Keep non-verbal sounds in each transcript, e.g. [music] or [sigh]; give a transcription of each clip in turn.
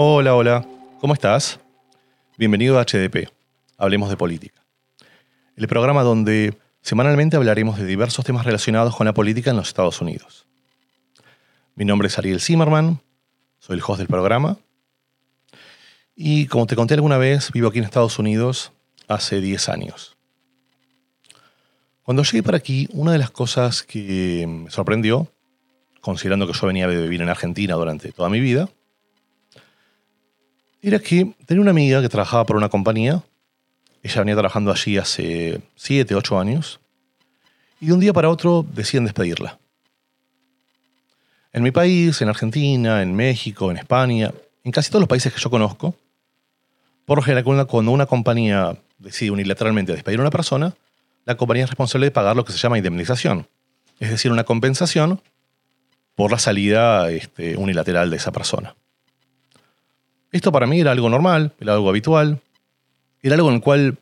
Hola, hola, ¿cómo estás? Bienvenido a HDP, Hablemos de Política. El programa donde semanalmente hablaremos de diversos temas relacionados con la política en los Estados Unidos. Mi nombre es Ariel Zimmerman, soy el host del programa. Y como te conté alguna vez, vivo aquí en Estados Unidos hace 10 años. Cuando llegué para aquí, una de las cosas que me sorprendió, considerando que yo venía de vivir en Argentina durante toda mi vida, era que tenía una amiga que trabajaba por una compañía. Ella venía trabajando allí hace 7, 8 años. Y de un día para otro deciden despedirla. En mi país, en Argentina, en México, en España, en casi todos los países que yo conozco, por lo general, cuando una compañía decide unilateralmente despedir a una persona, la compañía es responsable de pagar lo que se llama indemnización. Es decir, una compensación por la salida este, unilateral de esa persona. Esto para mí era algo normal, era algo habitual, era algo en el cual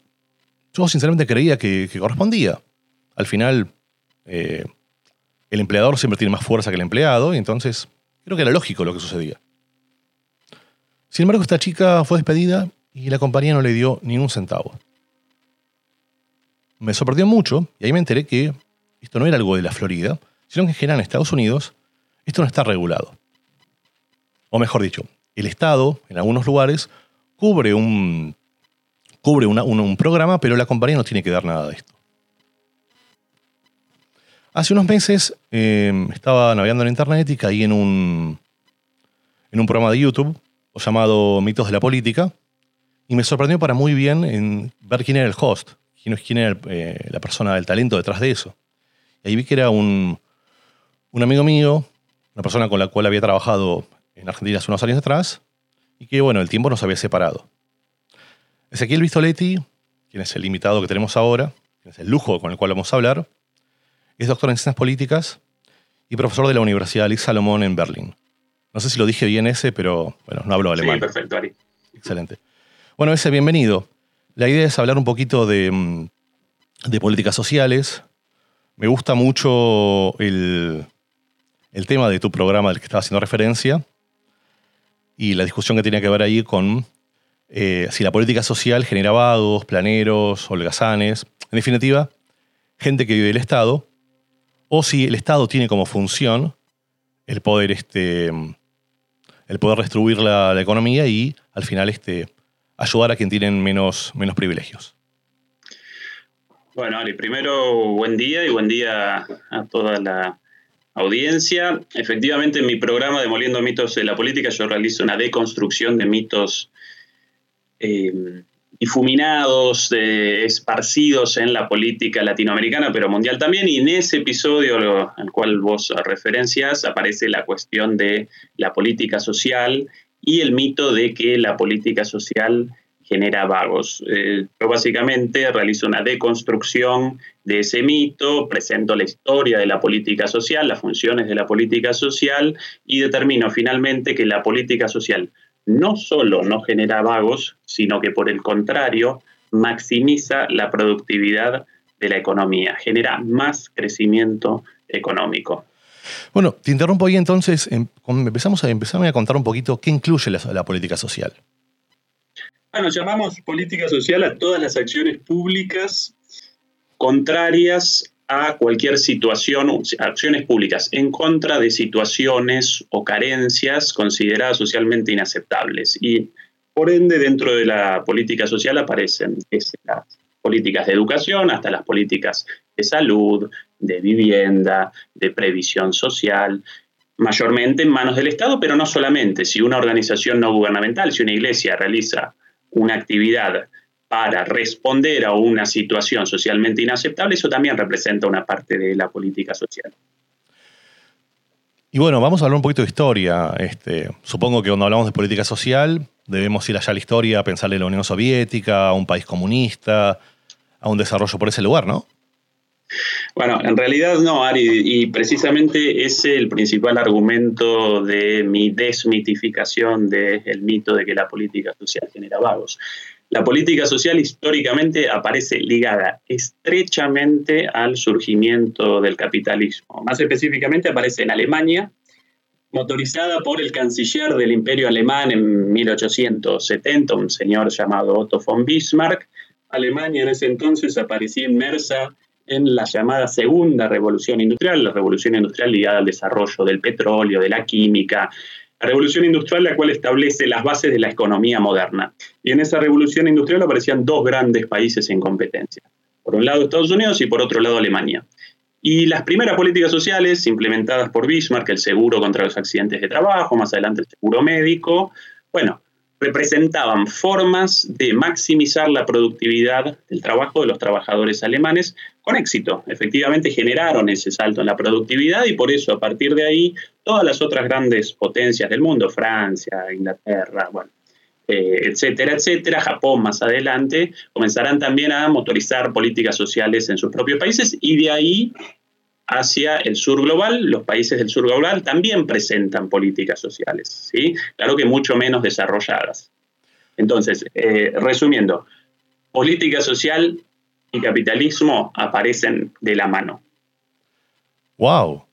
yo sinceramente creía que, correspondía. Al final, eh, el empleador siempre tiene más fuerza que el empleado, y entonces creo que era lógico lo que sucedía. Sin embargo, esta chica fue despedida y la compañía no le dio ni un centavo. Me sorprendió mucho y ahí me enteré que esto no era algo de la Florida, sino que en general en Estados Unidos esto no está regulado. O mejor dicho, el Estado, en algunos lugares, cubre un, cubre un, programa, pero la compañía no tiene que dar nada de esto. Hace unos meses em, estaba navegando en internet y caí en un, programa de YouTube llamado Mitos de la Política y me sorprendió para muy bien en ver quién era el host, quién, quién era eh, la persona del talento detrás de eso. Y ahí vi que era un, un amigo mío, una persona con la cual había trabajado en Argentina hace unos años atrás, y que, bueno, el tiempo nos había separado. Ezequiel Vistoletti, quien es el invitado que tenemos ahora, quien es el lujo con el cual vamos a hablar, es doctor en ciencias políticas y profesor de la Universidad Alex Salomón en Berlín. No sé si lo dije bien ese, pero bueno, no hablo alemán. Sí, perfecto, Ari. Excelente. Bueno, ese, bienvenido. La idea es hablar un poquito de, mm, de políticas sociales. Me gusta mucho el, el tema de tu programa del que estaba haciendo referencia y la discusión que tenía que ver ahí con eh, si la política social genera vagos, planeros, holgazanes, en definitiva, gente que vive del Estado, o si el Estado tiene como función el poder, este, el poder distribuir la, economía y al final este, ayudar a quien tienen menos, menos privilegios. Bueno, Ari, primero buen día y buen día a toda la audiencia. Efectivamente, en mi programa Demoliendo mitos de la política yo realizo una deconstrucción de mitos eh, difuminados, esparcidos en la política latinoamericana, pero mundial también. Y en ese episodio al cual vos referencias aparece la cuestión de la política social y el mito de que la política social genera vagos. Eh, yo básicamente realizo una deconstrucción de ese mito, presento la historia de la política social, las funciones de la política social y determino finalmente que la política social no solo no genera vagos, sino que por el contrario maximiza la productividad de la economía, genera más crecimiento económico. Bueno, te interrumpo ahí entonces, em, empezamos a, empezarme a contar un poquito qué incluye la política social. Bueno, llamamos política social a todas las acciones públicas contrarias a cualquier situación, acciones públicas en contra de situaciones o carencias consideradas socialmente inaceptables. Y por ende, dentro de la política social aparecen desde las políticas de educación hasta las políticas de salud, de vivienda, de previsión social, mayormente en manos del Estado, pero no solamente. Si una organización no gubernamental, si una iglesia realiza una actividad para responder a una situación socialmente inaceptable, eso también representa una parte de la política social. Y bueno, vamos a hablar un poquito de historia. Este, supongo que cuando hablamos de política social debemos ir allá a la historia, pensar en la Unión Soviética, a un país comunista, a un desarrollo por ese lugar, ¿no? Bueno, en realidad no, Ari, y precisamente ese es el principal argumento de mi desmitificación del mito de que la política social genera vagos. La política social históricamente aparece ligada estrechamente al surgimiento del capitalismo. Más específicamente aparece en Alemania motorizada por el canciller del imperio alemán en 1870, un señor llamado Otto von Bismarck. Alemania en ese entonces aparecía inmersa en la llamada segunda revolución industrial, la revolución industrial ligada al desarrollo del petróleo, de la química, la revolución industrial la cual establece las bases de la economía moderna. Y en esa revolución industrial aparecían dos grandes países en competencia. Por un lado Estados Unidos y por otro lado Alemania. Y las primeras políticas sociales implementadas por Bismarck, el seguro contra los accidentes de trabajo, más adelante el seguro médico, bueno, representaban formas de maximizar la productividad del trabajo de los trabajadores alemanes con éxito. Efectivamente generaron ese salto en la productividad y por eso a partir de ahí todas las otras grandes potencias del mundo, Francia, Inglaterra, bueno, eh, etcétera, etcétera, Japón más adelante, comenzarán también a motorizar políticas sociales en sus propios países y de ahí hacia el sur global, los países del sur global también presentan políticas sociales, ¿sí? Claro que mucho menos desarrolladas. Entonces, eh, resumiendo, política social y capitalismo aparecen de la mano. ¡Wow!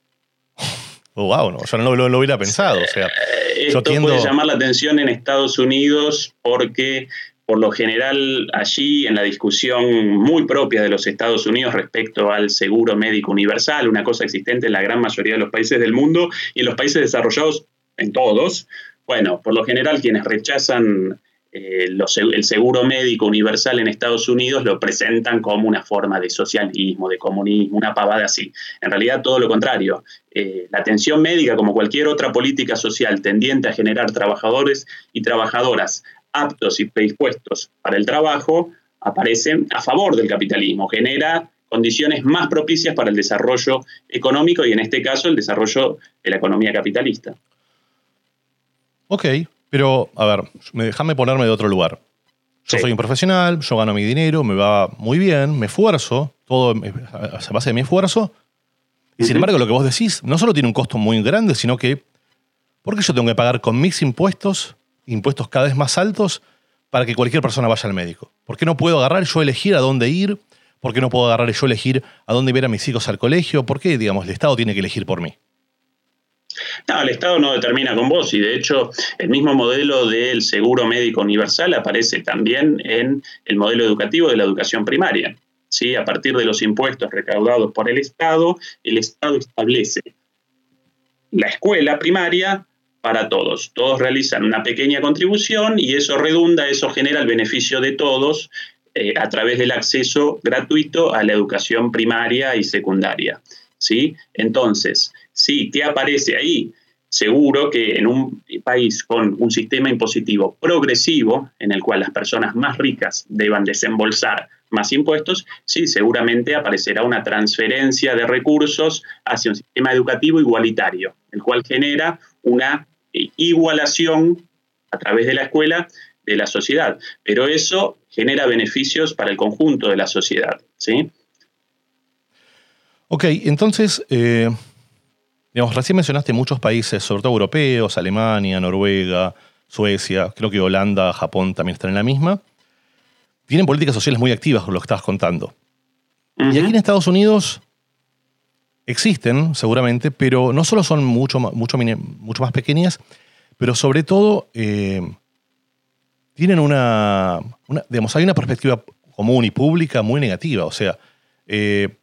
wow, no, yo no lo, hubiera pensado. O sea, eh, Esto puede llamar la atención en Estados Unidos porque por lo general allí en la discusión muy propia de los Estados Unidos respecto al seguro médico universal, una cosa existente en la gran mayoría de los países del mundo y en los países desarrollados, en todos, bueno, por lo general quienes rechazan eh, el seguro médico universal en Estados Unidos lo presentan como una forma de socialismo, de comunismo, una pavada así. En realidad todo lo contrario. Eh, la atención médica, como cualquier otra política social tendiente a generar trabajadores y trabajadoras aptos y predispuestos para el trabajo, aparecen a favor del capitalismo, genera condiciones más propicias para el desarrollo económico y en este caso el desarrollo de la economía capitalista. Ok, pero a ver, déjame ponerme de otro lugar. Yo soy un profesional, yo gano mi dinero, me va muy bien, me esfuerzo, todo se base de mi esfuerzo. Y sin embargo, lo que vos decís no solo tiene un costo muy grande, sino que, ¿por qué yo tengo que pagar con mis impuestos impuestos cada vez más altos para que cualquier persona vaya al médico? ¿Por qué no puedo agarrar yo elegir a dónde ir? ¿Por qué no puedo agarrar yo elegir a dónde ir a mis hijos al colegio? ¿Por qué, digamos, el Estado tiene que elegir por mí? No, el Estado no determina con vos y de hecho el mismo modelo del seguro médico universal aparece también en el modelo educativo de la educación primaria. ¿sí? A partir de los impuestos recaudados por el Estado, el Estado establece la escuela primaria para todos. Todos realizan una pequeña contribución y eso redunda, eso genera el beneficio de todos eh, a través del acceso gratuito a la educación primaria y secundaria. ¿sí? Entonces, sí, ¿qué aparece ahí? Seguro que en un país con un sistema impositivo progresivo, en el cual las personas más ricas deban desembolsar más impuestos, sí, seguramente aparecerá una transferencia de recursos hacia un sistema educativo igualitario, el cual genera una igualación a través de la escuela de la sociedad. Pero eso genera beneficios para el conjunto de la sociedad. ¿sí? Ok, entonces, eh, digamos, recién mencionaste muchos países, sobre todo europeos, Alemania, Noruega, Suecia, creo que Holanda, Japón también están en la misma. Tienen políticas sociales muy activas, lo que estabas contando. Y aquí en Estados Unidos existen, seguramente, pero no solo son mucho, mucho, mucho más pequeñas, pero sobre todo eh, tienen una, digamos, hay una perspectiva común y pública muy negativa. O sea, eh,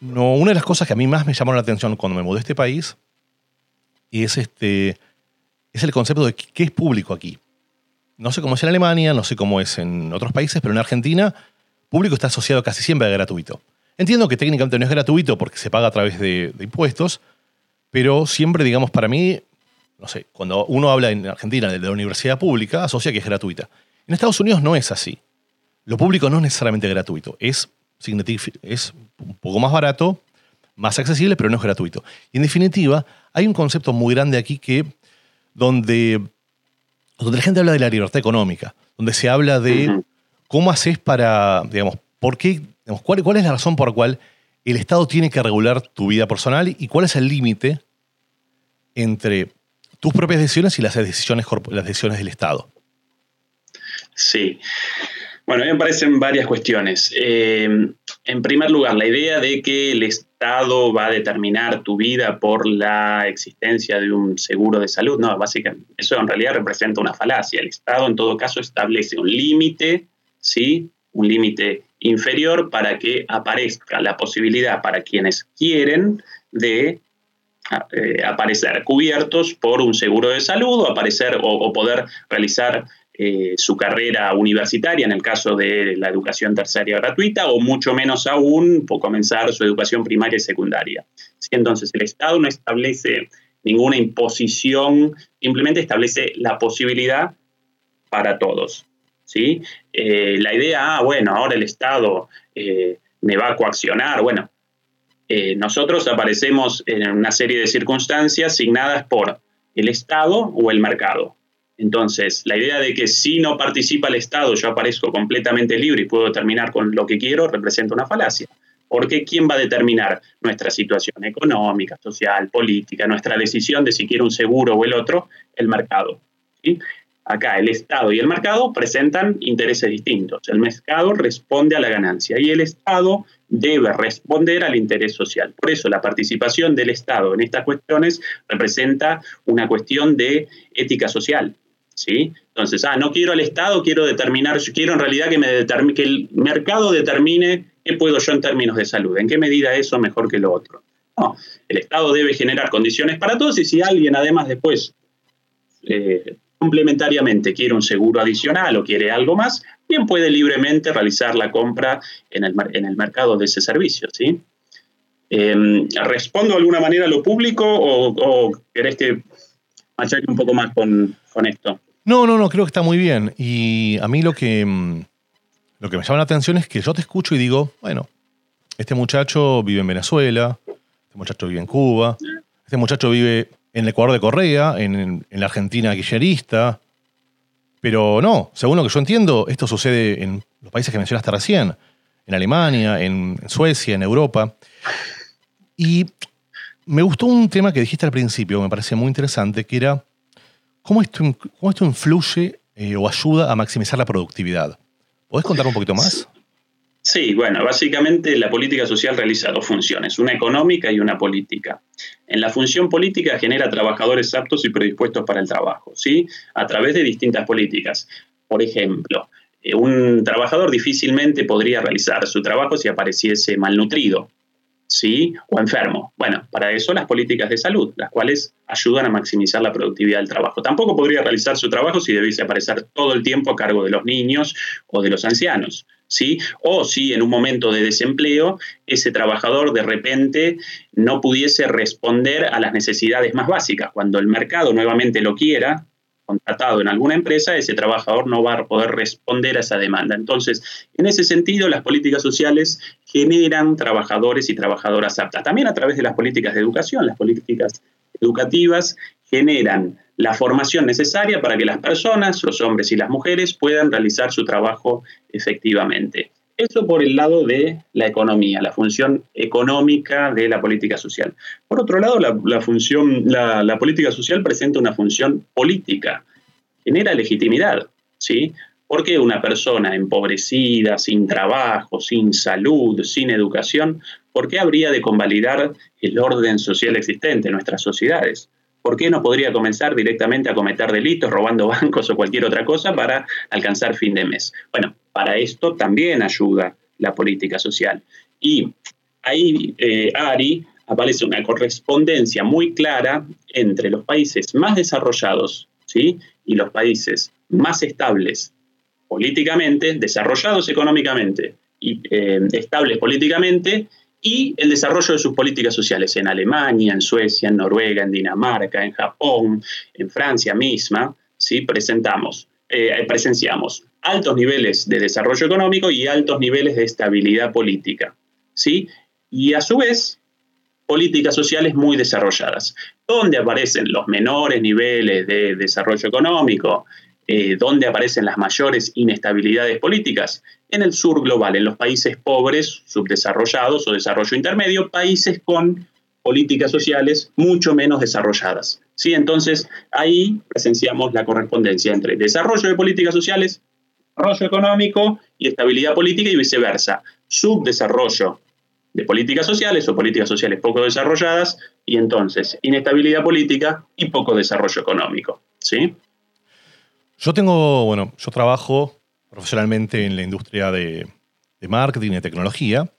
no, una de las cosas que a mí más me llamaron la atención cuando me mudé a este país es, este, es el concepto de qué es público aquí. No sé cómo es en Alemania, no sé cómo es en otros países, pero en Argentina, público está asociado casi siempre a gratuito. Entiendo que técnicamente no es gratuito porque se paga a través de, impuestos, pero siempre, digamos, para mí, no sé, cuando uno habla en Argentina de la universidad pública, asocia que es gratuita. En Estados Unidos no es así. Lo público no es necesariamente gratuito, es, es un poco más barato, más accesible, pero no es gratuito. Y en definitiva, hay un concepto muy grande aquí que, donde, donde la gente habla de la libertad económica, donde se habla de cómo haces para, digamos, por qué ¿cuál, ¿Cuál es la razón por la cual el Estado tiene que regular tu vida personal y cuál es el límite entre tus propias decisiones y las decisiones, las decisiones del Estado? Sí. Bueno, a mí me parecen varias cuestiones. Eh, en primer lugar, la idea de que Estado va a determinar tu vida por la existencia de un seguro de salud. No, básicamente eso en realidad representa una falacia. El Estado en todo caso establece un límite, ¿sí? Un límite inferior para que aparezca la posibilidad para quienes quieren de eh, aparecer cubiertos por un seguro de salud o aparecer o poder realizar eh, su carrera universitaria en el caso de la educación terciaria gratuita o mucho menos aún por comenzar su educación primaria y secundaria. Entonces el Estado no establece ninguna imposición, simplemente establece la posibilidad para todos. ¿Sí? Eh, la idea, ah, bueno, ahora el Estado eh, me va a coaccionar, bueno, nosotros aparecemos en una serie de circunstancias asignadas por el Estado o el mercado. Entonces, la idea de que si no participa el Estado yo aparezco completamente libre y puedo terminar con lo que quiero representa una falacia. Porque ¿quién va a determinar nuestra situación económica, social, política, nuestra decisión de si quiero un seguro o el otro? El mercado. Acá el Estado y el mercado presentan intereses distintos. El mercado responde a la ganancia y el Estado debe responder al interés social. Por eso la participación del Estado en estas cuestiones representa una cuestión de ética social. ¿sí? Entonces, ah, no quiero al Estado, quiero determinar, quiero en realidad que, me que el mercado determine qué puedo yo en términos de salud, en qué medida eso mejor que lo otro. No, el Estado debe generar condiciones para todos y si alguien además después eh, complementariamente quiere un seguro adicional o quiere algo más, bien puede libremente realizar la compra en el, en el mercado de ese servicio, ¿sí? Em, ¿Respondo de alguna manera a lo público o, o querés que machaque un poco más con, con esto? No, no, no, creo que está muy bien. Y a mí lo que, mm, lo que me llama la atención es que yo te escucho y digo, bueno, este muchacho vive en Venezuela, este muchacho vive en Cuba, este muchacho vive en el Ecuador de Correa, en, la Argentina guillerista. Pero no, según lo que yo entiendo, esto sucede en los países que mencionaste recién, en Alemania, en Suecia, en Europa. Y me gustó un tema que dijiste al principio, me parece muy interesante, que era ¿Cómo esto, esto influye eh, o ayuda a maximizar la productividad? ¿Podés contar un poquito más? Sí, bueno, básicamente la política social realiza dos funciones, una económica y una política. En la función política genera trabajadores aptos y predispuestos para el trabajo, ¿sí? A través de distintas políticas. Por ejemplo, eh, un trabajador difícilmente podría realizar su trabajo si apareciese malnutrido, ¿sí? O enfermo. Bueno, para eso las políticas de salud, las cuales ayudan a maximizar la productividad del trabajo. Tampoco podría realizar su trabajo si debiese aparecer todo el tiempo a cargo de los niños o de los ancianos. ¿Sí? O si en un momento de desempleo ese trabajador de repente no pudiese responder a las necesidades más básicas. Cuando el mercado nuevamente lo quiera, contratado en alguna empresa, ese trabajador no va a poder responder a esa demanda. Entonces, en ese sentido, las políticas sociales generan trabajadores y trabajadoras aptas. También a través de las políticas de educación, las políticas educativas generan la formación necesaria para que las personas, los hombres y las mujeres, puedan realizar su trabajo efectivamente. Eso por el lado de la economía, la función económica de la política social. Por otro lado, la, función, la, política social presenta una función política, genera legitimidad, ¿sí? Porque una persona empobrecida, sin trabajo, sin salud, sin educación, ¿por qué habría de convalidar el orden social existente en nuestras sociedades? ¿Por qué no podría comenzar directamente a cometer delitos, robando [laughs] bancos o cualquier otra cosa para alcanzar fin de mes? Bueno, para esto también ayuda la política social. Y ahí, eh, Ari, aparece una correspondencia muy clara entre los países más desarrollados ¿sí? y los países más estables políticamente, desarrollados económicamente y eh, estables políticamente, y el desarrollo de sus políticas sociales en Alemania, en Suecia, en Noruega, en Dinamarca, en Japón, en Francia misma, ¿sí? presentamos, eh, presenciamos altos niveles de desarrollo económico y altos niveles de estabilidad política. ¿sí? Y a su vez, políticas sociales muy desarrolladas. ¿Dónde aparecen los menores niveles de desarrollo económico? Eh, ¿Dónde aparecen las mayores inestabilidades políticas? En el sur global, en los países pobres, subdesarrollados o desarrollo intermedio, países con políticas sociales mucho menos desarrolladas. ¿Sí? Entonces, ahí presenciamos la correspondencia entre desarrollo de políticas sociales desarrollo económico y estabilidad política y viceversa. Subdesarrollo de políticas sociales o políticas sociales poco desarrolladas y entonces inestabilidad política y poco desarrollo económico. ¿sí? Yo tengo, bueno, yo trabajo profesionalmente en la industria de, marketing y de tecnología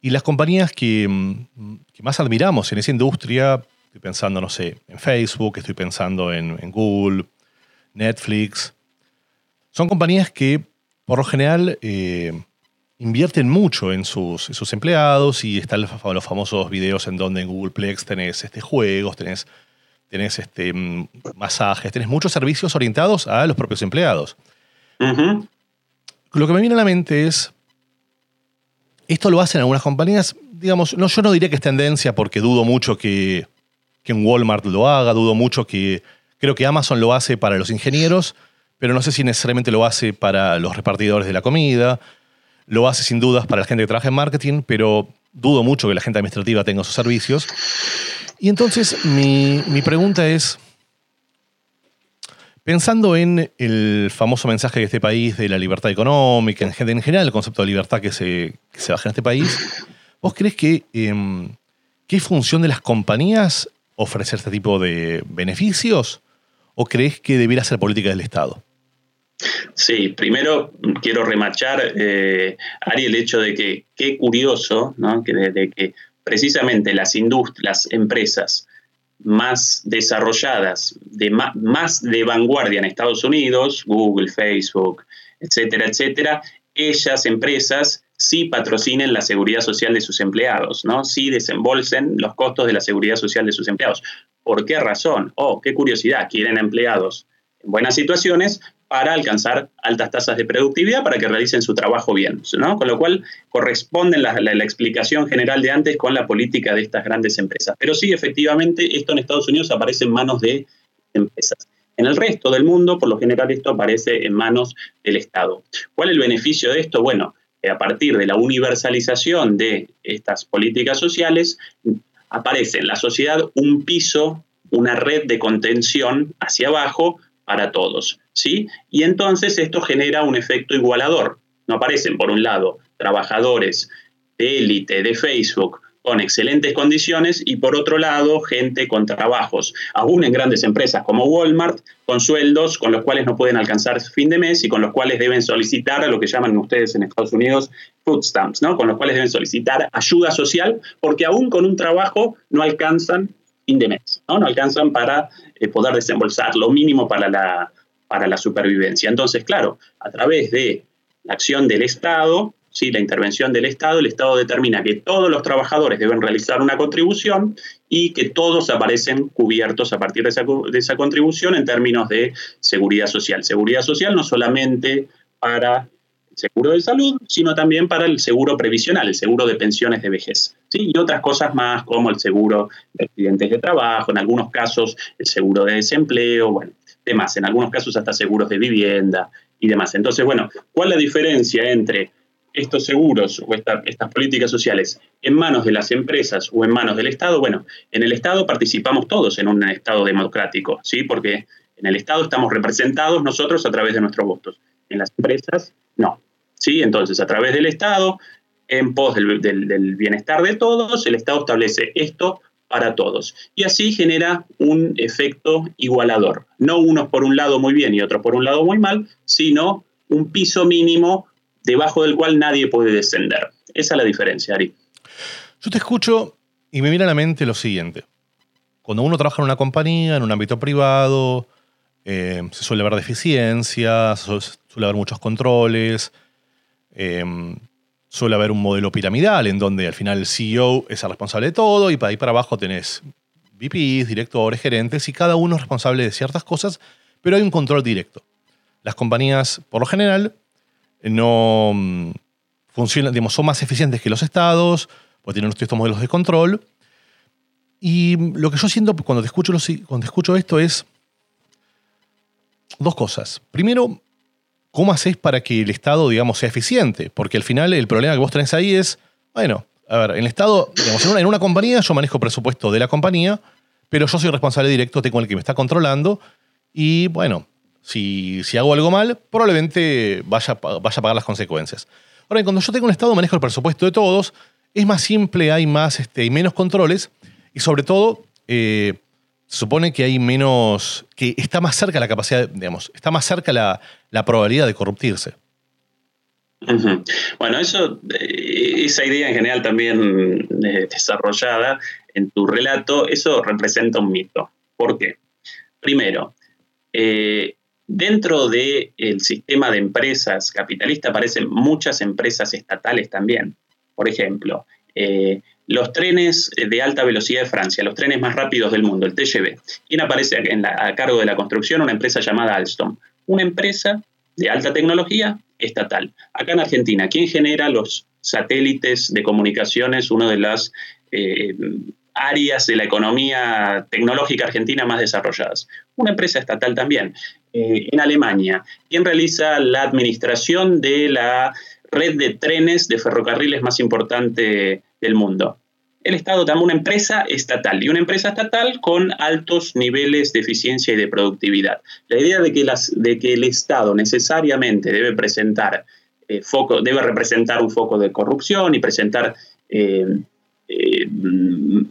y las compañías que, mm, más admiramos en esa industria, estoy pensando, no sé, en Facebook, estoy pensando en, Google, Netflix, son compañías que por lo general eh, invierten mucho en sus, sus, empleados y están los famosos videos en donde en Googleplex tenés este, juegos, tenés, tenés este, mm, masajes, tenés muchos servicios orientados a los propios empleados. Lo que me viene a la mente es, esto lo hacen algunas compañías, digamos, no, yo no diría que es tendencia porque dudo mucho que, que en Walmart lo haga, dudo mucho que, creo que Amazon lo hace para los ingenieros, pero no sé si necesariamente lo hace para los repartidores de la comida. Lo hace sin dudas para la gente que trabaja en marketing, pero dudo mucho que la gente administrativa tenga sus servicios. Y entonces mi, pregunta es, pensando en el famoso mensaje de este país de la libertad económica, en, general el concepto de libertad que se, se baja en este país, ¿vos crees que eh, qué función de las compañías ofrecer este tipo de beneficios o crees que debiera ser política del Estado? Sí, primero quiero remachar, eh, Ari, el hecho de que qué curioso, ¿no? que, precisamente las industrias, las empresas más desarrolladas, de más, de vanguardia en Estados Unidos, Google, Facebook, etcétera, etcétera, ellas, empresas, sí patrocinen la seguridad social de sus empleados, ¿no? Sí desembolsen los costos de la seguridad social de sus empleados. ¿Por qué razón? Oh, qué curiosidad, quieren empleados en buenas situaciones, para alcanzar altas tasas de productividad para que realicen su trabajo bien. ¿no? Con lo cual corresponde la, explicación general de antes con la política de estas grandes empresas. Pero sí, efectivamente, esto en Estados Unidos aparece en manos de empresas. En el resto del mundo, por lo general, esto aparece en manos del Estado. ¿Cuál es el beneficio de esto? Bueno, a partir de la universalización de estas políticas sociales, aparece en la sociedad un piso, una red de contención hacia abajo para todos. ¿Sí? Y entonces esto genera un efecto igualador. No aparecen, por un lado, trabajadores de élite de Facebook con excelentes condiciones y por otro lado gente con trabajos, aún en grandes empresas como Walmart, con sueldos con los cuales no pueden alcanzar fin de mes y con los cuales deben solicitar lo que llaman ustedes en Estados Unidos food stamps, ¿no? con los cuales deben solicitar ayuda social porque aún con un trabajo no alcanzan fin de mes, no, no alcanzan para eh, poder desembolsar lo mínimo para la, para la supervivencia. Entonces, claro, a través de la acción del Estado, ¿sí? la intervención del Estado, el Estado determina que todos los trabajadores deben realizar una contribución y que todos aparecen cubiertos a partir de esa, de esa contribución en términos de seguridad social. Seguridad social no solamente para el seguro de salud, sino también para el seguro previsional, el seguro de pensiones de vejez. ¿sí? Y otras cosas más como el seguro de accidentes de trabajo, en algunos casos el seguro de desempleo, bueno, demás, en algunos casos hasta seguros de vivienda y demás. Entonces, bueno, ¿cuál es la diferencia entre estos seguros o estas políticas sociales en manos de las empresas o en manos del Estado? Bueno, en el Estado participamos todos en un Estado democrático, ¿sí? Porque en el Estado estamos representados nosotros a través de nuestros votos. En las empresas, no. ¿Sí? Entonces, a través del Estado, en pos del, del bienestar de todos, el Estado establece esto para todos. Y así genera un efecto igualador. No unos por un lado muy bien y otros por un lado muy mal, sino un piso mínimo debajo del cual nadie puede descender. Esa es la diferencia, Ari. Yo te escucho y me viene a la mente lo siguiente. Cuando uno trabaja en una compañía, en un ámbito privado, eh, se suele ver deficiencias, suele haber muchos controles, eh, suele haber un modelo piramidal en donde al final el CEO es el responsable de todo y para ahí para abajo tenés VPs, directores, gerentes y cada uno es responsable de ciertas cosas, pero hay un control directo. Las compañías, por lo general, no mm, funcionan, digamos, son más eficientes que los estados, pues tienen estos modelos de control. Y lo que yo siento cuando te escucho, cuando te escucho esto es dos cosas. Primero, ¿cómo haces para que el Estado, digamos, sea eficiente? Porque al final el problema que vos tenés ahí es, bueno, a ver, en el Estado, digamos, en una, compañía yo manejo presupuesto de la compañía, pero yo soy responsable directo, tengo el que me está controlando, y bueno, si, si hago algo mal, probablemente vaya, vaya a pagar las consecuencias. Ahora, cuando yo tengo un Estado, manejo el presupuesto de todos, es más simple, hay más, este, menos controles y sobre todo eh, se supone que hay menos, que está más cerca la capacidad, digamos, está más cerca la, probabilidad de corruptirse. Bueno, eso, eh, esa idea en general también eh, desarrollada en tu relato, eso representa un mito. ¿Por qué? Primero, dentro del sistema de empresas capitalista aparecen muchas empresas estatales también. Por ejemplo, eh, los trenes de alta velocidad de Francia, los trenes más rápidos del mundo, el TGV. ¿Quién aparece a cargo de la construcción? Una empresa llamada Alstom. Una empresa de alta tecnología estatal. Acá en Argentina, ¿quién genera los satélites de comunicaciones? Una de las eh, áreas de la economía tecnológica argentina más desarrolladas. Una empresa estatal también. Eh, en Alemania, ¿quién realiza la administración de la red de trenes de ferrocarriles más importante del mundo. El Estado también una empresa estatal y una empresa estatal con altos niveles de eficiencia y de productividad. La idea de que, de el Estado necesariamente debe presentar eh, foco, debe representar un foco de corrupción y presentar eh, eh,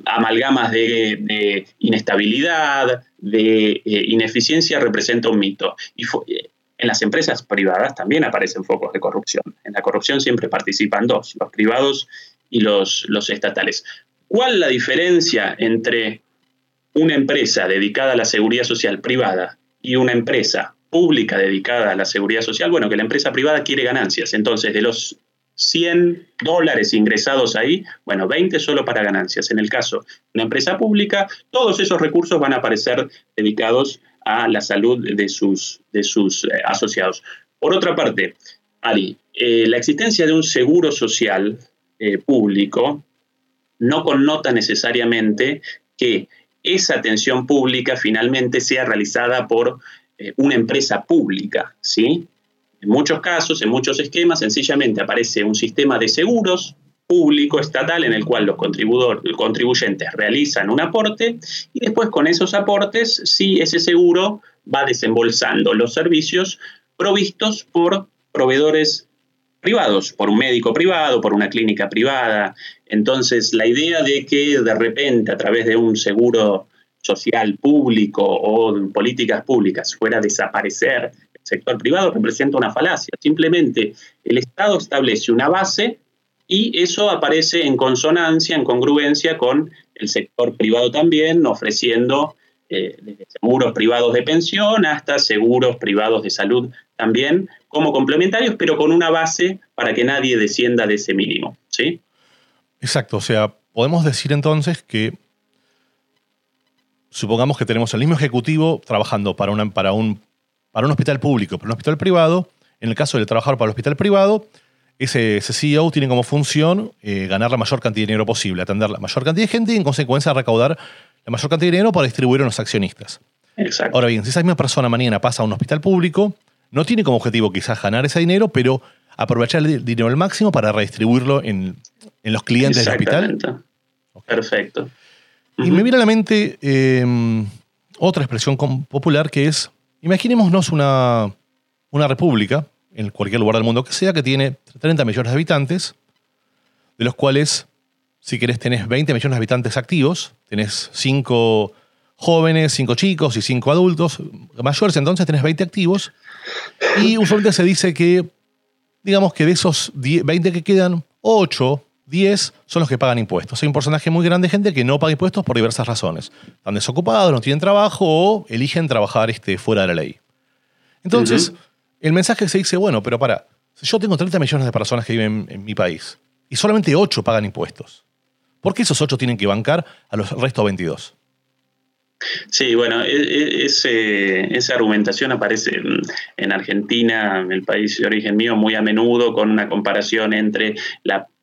amalgamas de, inestabilidad, de ineficiencia, representa un mito. Y en las empresas privadas también aparecen focos de corrupción. En la corrupción siempre participan dos, los privados y los, los estatales. ¿Cuál la diferencia entre una empresa dedicada a la seguridad social privada y una empresa pública dedicada a la seguridad social? Bueno, que la empresa privada quiere ganancias. Entonces, de los 100 dólares ingresados ahí, bueno, 20 solo para ganancias. En el caso de una empresa pública, todos esos recursos van a aparecer dedicados a la salud de sus, de sus eh, asociados. Por otra parte, Ari, eh, la existencia de un seguro social eh, público no connota necesariamente que esa atención pública finalmente sea realizada por una empresa pública, ¿sí? En muchos casos, en muchos esquemas, sencillamente aparece un sistema de seguros público estatal en el cual los contribuyentes realizan un aporte y después con esos aportes, sí, ese seguro va desembolsando los servicios provistos por proveedores privados, por un médico privado, por una clínica privada. Entonces, la idea de que de repente a través de un seguro social público o políticas públicas fuera a desaparecer el sector privado representa una falacia. Simplemente el Estado establece una base y eso aparece en consonancia, en congruencia con el sector privado también, ofreciendo eh, seguros privados de pensión hasta seguros privados de salud también como complementarios, pero con una base para que nadie descienda de ese mínimo. ¿sí? Exacto, o sea, podemos decir entonces que supongamos que tenemos el mismo ejecutivo trabajando para, una, para, un, para un hospital público, para un hospital privado, en el caso de trabajar para el hospital privado, ese, CEO tiene como función eh, ganar la mayor cantidad de dinero posible, atender la mayor cantidad de gente y en consecuencia recaudar la mayor cantidad de dinero para distribuir a los accionistas. Exacto. Ahora bien, si esa misma persona mañana pasa a un hospital público, no tiene como objetivo quizás ganar ese dinero, pero aprovechar el dinero al máximo para redistribuirlo en, los clientes del hospital. Perfecto. Y me viene a la mente em, otra expresión popular que es, imaginémonos una, una república en cualquier lugar del mundo que sea, que tiene 30 millones de habitantes, de los cuales, si querés, tenés 20 millones de habitantes activos, tenés 5 jóvenes, 5 chicos y 5 adultos mayores, entonces tenés 20 activos. Y usualmente se dice que, digamos que de esos 20 que quedan, 8, 10 son los que pagan impuestos. Hay un porcentaje muy grande de gente que no paga impuestos por diversas razones. Están desocupados, no tienen trabajo o eligen trabajar este, fuera de la ley. Entonces, el mensaje se dice, bueno, pero para, si yo tengo 30 millones de personas que viven en, mi país y solamente 8 pagan impuestos, ¿por qué esos 8 tienen que bancar a los restos 22? Sí, bueno, e, e, esa argumentación aparece en Argentina, el país de origen mío, muy a menudo con una comparación entre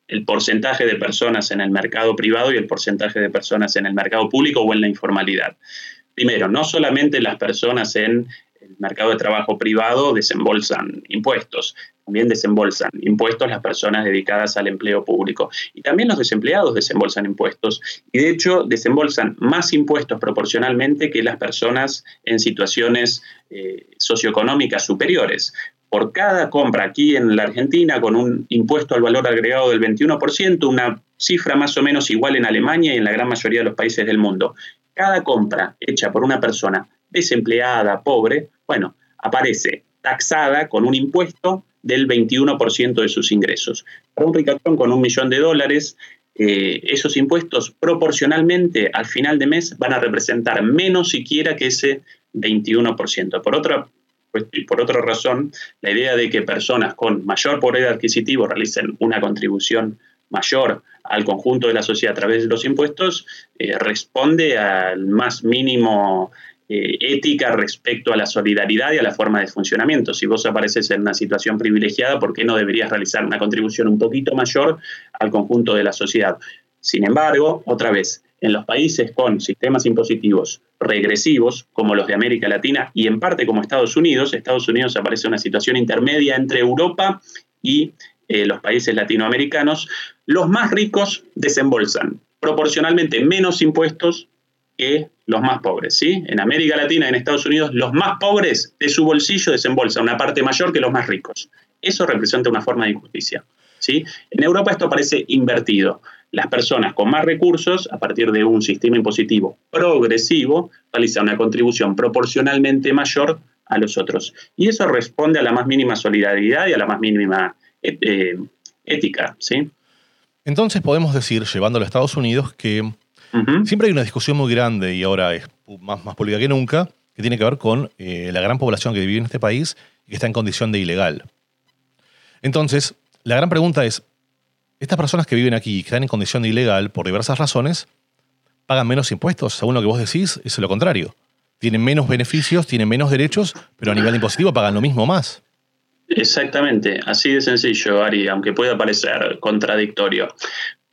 el porcentaje de personas en el mercado privado y el porcentaje de personas en el mercado público o en la informalidad. Primero, no solamente las personas en el mercado de trabajo privado desembolsan impuestos, también desembolsan impuestos las personas dedicadas al empleo público. Y también los desempleados desembolsan impuestos. Y de hecho desembolsan más impuestos proporcionalmente que las personas en situaciones eh, socioeconómicas superiores. por cada compra aquí en la Argentina con un impuesto al valor agregado del 21%, una cifra más o menos igual en Alemania y en la gran mayoría de los países del mundo. Cada compra hecha por una persona desempleada, pobre, bueno, aparece taxada con un impuesto del 21% de sus ingresos. Para un ricachón con un millón de dólares, eh, esos impuestos proporcionalmente al final de mes van a representar menos siquiera que ese 21%. Por otra, pues, por otra razón, la idea de que personas con mayor poder adquisitivo realicen una contribución mayor al conjunto de la sociedad a través de los impuestos eh, responde al más mínimo eh, ética respecto a la solidaridad y a la forma de funcionamiento. Si vos apareces en una situación privilegiada, ¿por qué no deberías realizar una contribución un poquito mayor al conjunto de la sociedad? Sin embargo, otra vez, en los países con sistemas impositivos regresivos, como los de América Latina y en parte como Estados Unidos, Estados Unidos aparece en una situación intermedia entre Europa y eh, los países latinoamericanos, los más ricos desembolsan proporcionalmente menos impuestos que los más pobres. ¿sí? En América Latina en Estados Unidos, los más pobres de su bolsillo desembolsan una parte mayor que los más ricos. Eso representa una forma de injusticia. ¿sí? En Europa esto parece invertido. Las personas con más recursos, a partir de un sistema impositivo progresivo, realizan una contribución proporcionalmente mayor a los otros. Y eso responde a la más mínima solidaridad y a la más mínima eh, ética. ¿sí? Entonces podemos decir, llevándolo a Estados Unidos, que Siempre hay una discusión muy grande y ahora es más, más política que nunca, que tiene que ver con eh, la gran población que vive en este país y que está en condición de ilegal. Entonces, la gran pregunta es, estas personas que viven aquí y que están en condición de ilegal por diversas razones, pagan menos impuestos, según lo que vos decís, es lo contrario. Tienen menos beneficios, tienen menos derechos, pero a nivel impositivo pagan lo mismo más. Exactamente, así de sencillo, Ari, aunque pueda parecer contradictorio.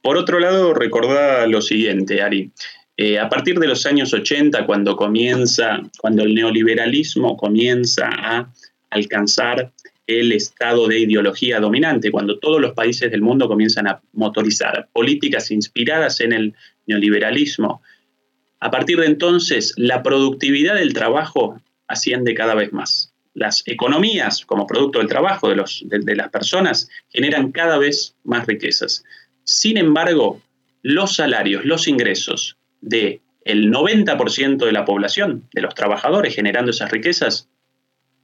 Por otro lado, recordá lo siguiente, Ari. Eh, a partir de los años 80, cuando comienza, cuando el neoliberalismo comienza a alcanzar el estado de ideología dominante, cuando todos los países del mundo comienzan a motorizar políticas inspiradas en el neoliberalismo, a partir de entonces la productividad del trabajo asciende cada vez más. Las economías, como producto del trabajo de, los, de las personas, generan cada vez más riquezas. Sin embargo, los salarios, los ingresos del el 90% de la población, de los trabajadores generando esas riquezas,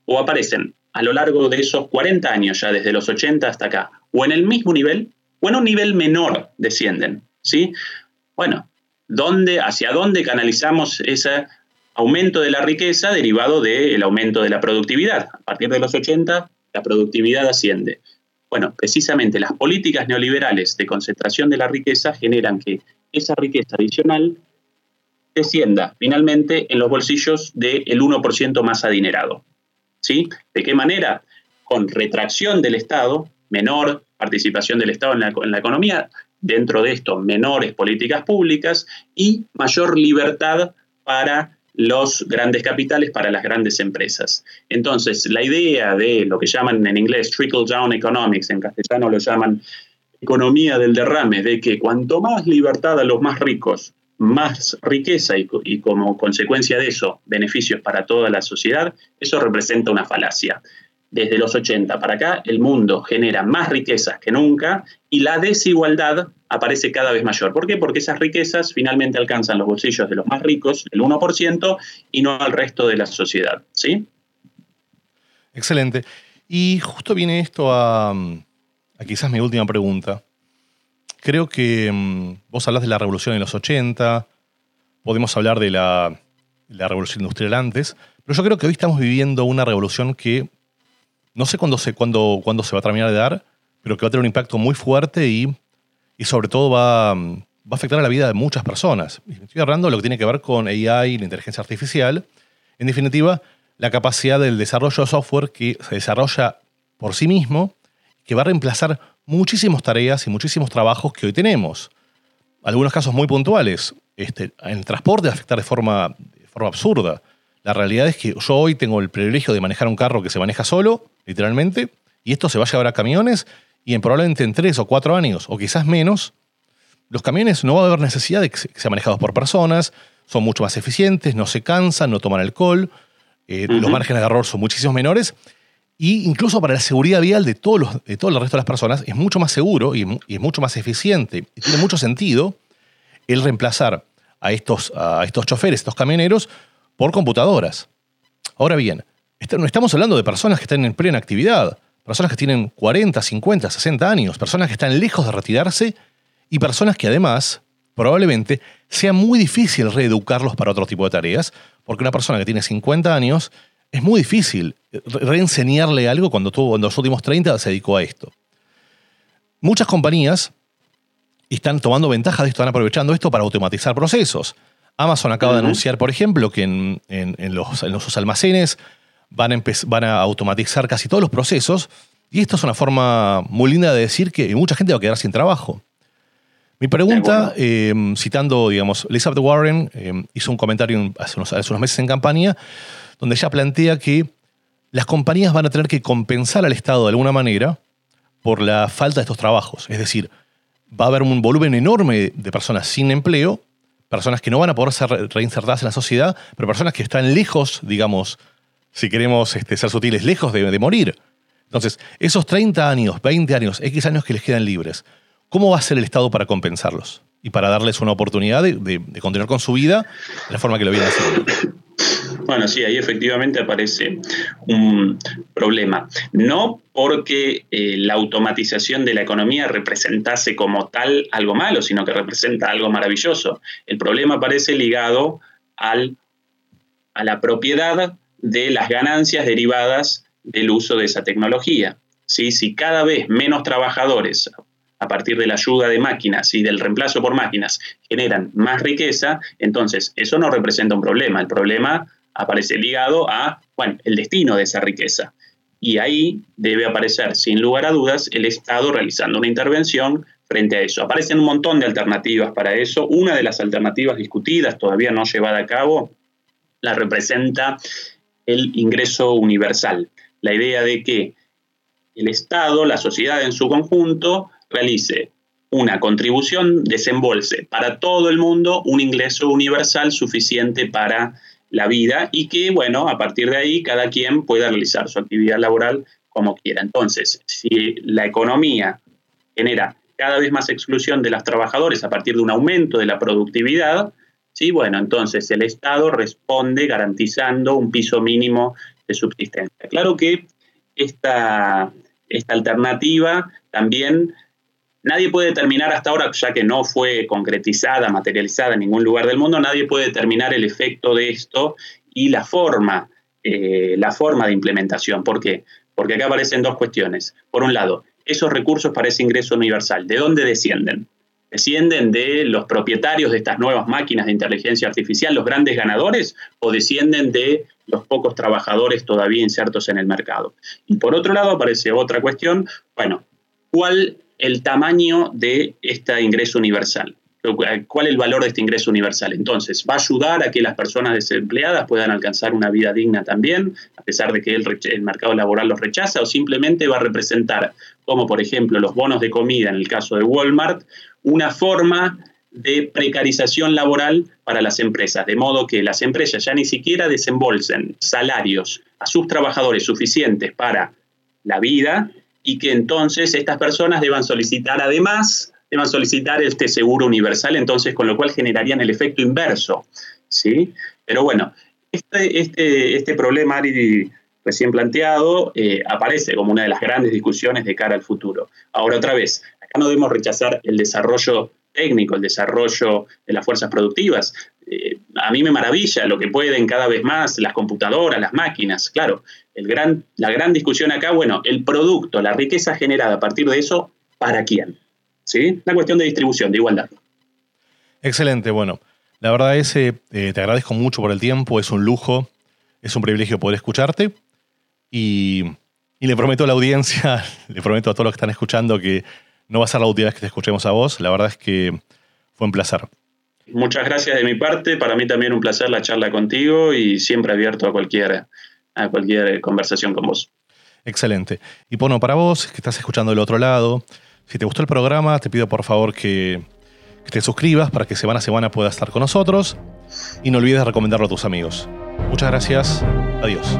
o aparecen a lo largo de esos 40 años, ya desde los 80 hasta acá, o en el mismo nivel, o en un nivel menor descienden. ¿sí? Bueno, ¿dónde, ¿hacia dónde canalizamos ese aumento de la riqueza derivado del aumento de la productividad? A partir de los 80, la productividad asciende. Bueno, precisamente las políticas neoliberales de concentración de la riqueza generan que esa riqueza adicional descienda finalmente en los bolsillos del 1% más adinerado. ¿Sí? ¿De qué manera? Con retracción del Estado, menor participación del Estado en la, en la economía, dentro de esto menores políticas públicas y mayor libertad para los grandes capitales para las grandes empresas. Entonces, la idea de lo que llaman en inglés trickle down economics, en castellano lo llaman economía del derrame, de que cuanto más libertad a los más ricos, más riqueza y, y como consecuencia de eso, beneficios para toda la sociedad, eso representa una falacia desde los 80 para acá, el mundo genera más riquezas que nunca y la desigualdad aparece cada vez mayor. ¿Por qué? Porque esas riquezas finalmente alcanzan los bolsillos de los más ricos, el 1%, y no al resto de la sociedad. ¿Sí? Excelente. Y justo viene esto a, quizás mi última pregunta. Creo que mm, vos hablas de la revolución en los 80, podemos hablar de la, la revolución industrial antes, pero yo creo que hoy estamos viviendo una revolución que no sé cuándo se, cuándo, cuándo se va a terminar de dar, pero que va a tener un impacto muy fuerte y, y sobre todo va, va, a afectar a la vida de muchas personas. Estoy hablando de lo que tiene que ver con AI, la inteligencia artificial. En definitiva, la capacidad del desarrollo de software que se desarrolla por sí mismo, que va a reemplazar muchísimas tareas y muchísimos trabajos que hoy tenemos. Algunos casos muy puntuales. Este, el transporte va a afectar de forma, de forma absurda. La realidad es que yo hoy tengo el privilegio de manejar un carro que se maneja solo, literalmente, y esto se va a llevar a camiones y en probablemente en tres o cuatro años, o quizás menos, los camiones no va a haber necesidad de que sean manejados por personas, son mucho más eficientes, no se cansan, no toman alcohol, eh, los márgenes de error son muchísimo menores, Y incluso para la seguridad vial de, todos los, de todo el resto de las personas es mucho más seguro y, es mucho más eficiente. Y tiene mucho sentido el reemplazar a estos, a estos choferes, estos camioneros, por computadoras. Ahora bien, no estamos hablando de personas que están en plena actividad, personas que tienen 40, 50, 60 años, personas que están lejos de retirarse y personas que además probablemente sea muy difícil reeducarlos para otro tipo de tareas, porque una persona que tiene 50 años es muy difícil reenseñarle algo cuando tuvo en los últimos 30 se dedicó a esto. Muchas compañías están tomando ventaja de esto, están aprovechando esto para automatizar procesos. Amazon acaba de anunciar, por ejemplo, que en, los, almacenes van a, van a automatizar casi todos los procesos. Y esto es una forma muy linda de decir que mucha gente va a quedar sin trabajo. Mi pregunta, eh, citando, digamos, Elizabeth Warren eh, hizo un comentario hace unos, hace unos meses en campaña, donde ella plantea que las compañías van a tener que compensar al Estado de alguna manera por la falta de estos trabajos. Es decir, va a haber un volumen enorme de personas sin empleo, personas que no van a poder ser reinsertadas en la sociedad, pero personas que están lejos, digamos, si queremos este, ser sutiles, lejos de, morir. Entonces, esos 30 años, 20 años, X años que les quedan libres, ¿Cómo va a ser el Estado para compensarlos y para darles una oportunidad de, continuar con su vida de la forma que lo vienen haciendo? [coughs] Bueno, sí, ahí efectivamente aparece un problema. No porque eh, la automatización de la economía representase como tal algo malo, sino que representa algo maravilloso. El problema aparece ligado al, a la propiedad de las ganancias derivadas del uso de esa tecnología. ¿Sí? Si cada vez menos trabajadores a partir de la ayuda de máquinas y del reemplazo por máquinas generan más riqueza, entonces eso no representa un problema. El problema aparece ligado a, bueno, el destino de esa riqueza. Y ahí debe aparecer, sin lugar a dudas, el Estado realizando una intervención frente a eso. Aparecen un montón de alternativas para eso. Una de las alternativas discutidas, todavía no llevada a cabo, la representa el ingreso universal. La idea de que el Estado, la sociedad en su conjunto, realice una contribución, desembolse para todo el mundo un ingreso universal suficiente para la vida y que, bueno, a partir de ahí cada quien pueda realizar su actividad laboral como quiera. Entonces, si la economía genera cada vez más exclusión de los trabajadores a partir de un aumento de la productividad, sí, bueno, entonces el Estado responde garantizando un piso mínimo de subsistencia. Claro que esta, esta alternativa también Nadie puede determinar hasta ahora, ya que no fue concretizada, materializada en ningún lugar del mundo, nadie puede determinar el efecto de esto y la forma, eh, la forma de implementación. ¿Por qué? Porque acá aparecen dos cuestiones. Por un lado, esos recursos para ese ingreso universal, ¿de dónde descienden? ¿Descienden de los propietarios de estas nuevas máquinas de inteligencia artificial, los grandes ganadores, o descienden de los pocos trabajadores todavía insertos en el mercado? Y por otro lado aparece otra cuestión, bueno, ¿cuál el tamaño de este ingreso universal. ¿Cuál es el valor de este ingreso universal? Entonces, ¿va a ayudar a que las personas desempleadas puedan alcanzar una vida digna también, a pesar de que el, mercado laboral los rechaza? ¿O simplemente va a representar, como por ejemplo los bonos de comida en el caso de Walmart, una forma de precarización laboral para las empresas, de modo que las empresas ya ni siquiera desembolsen salarios a sus trabajadores suficientes para la vida, y que entonces estas personas deban solicitar además, deban solicitar este seguro universal, entonces con lo cual generarían el efecto inverso. ¿sí? Pero bueno, este, este, este problema, Ari, recién planteado, eh, aparece como una de las grandes discusiones de cara al futuro. Ahora otra vez, acá no debemos rechazar el desarrollo técnico, el desarrollo de las fuerzas productivas. Eh, a mí me maravilla lo que pueden cada vez más las computadoras, las máquinas, claro. El gran, la gran discusión acá, bueno, el producto, la riqueza generada a partir de eso, ¿para quién? ¿Sí? Una cuestión de distribución, de igualdad. Excelente, bueno. La verdad es, que eh, te agradezco mucho por el tiempo, es un lujo, es un privilegio poder escucharte y, y le prometo a la audiencia, [laughs] le prometo a todos los que están escuchando que no va a ser la última vez que te escuchemos a vos. La verdad es que fue un placer. Muchas gracias de mi parte. Para mí también un placer la charla contigo y siempre abierto a cualquier, a cualquier conversación con vos. Excelente. Y bueno, para vos que estás escuchando del otro lado, si te gustó el programa, te pido por favor que, que te suscribas para que semana a semana puedas estar con nosotros y no olvides recomendarlo a tus amigos. Muchas gracias. Adiós.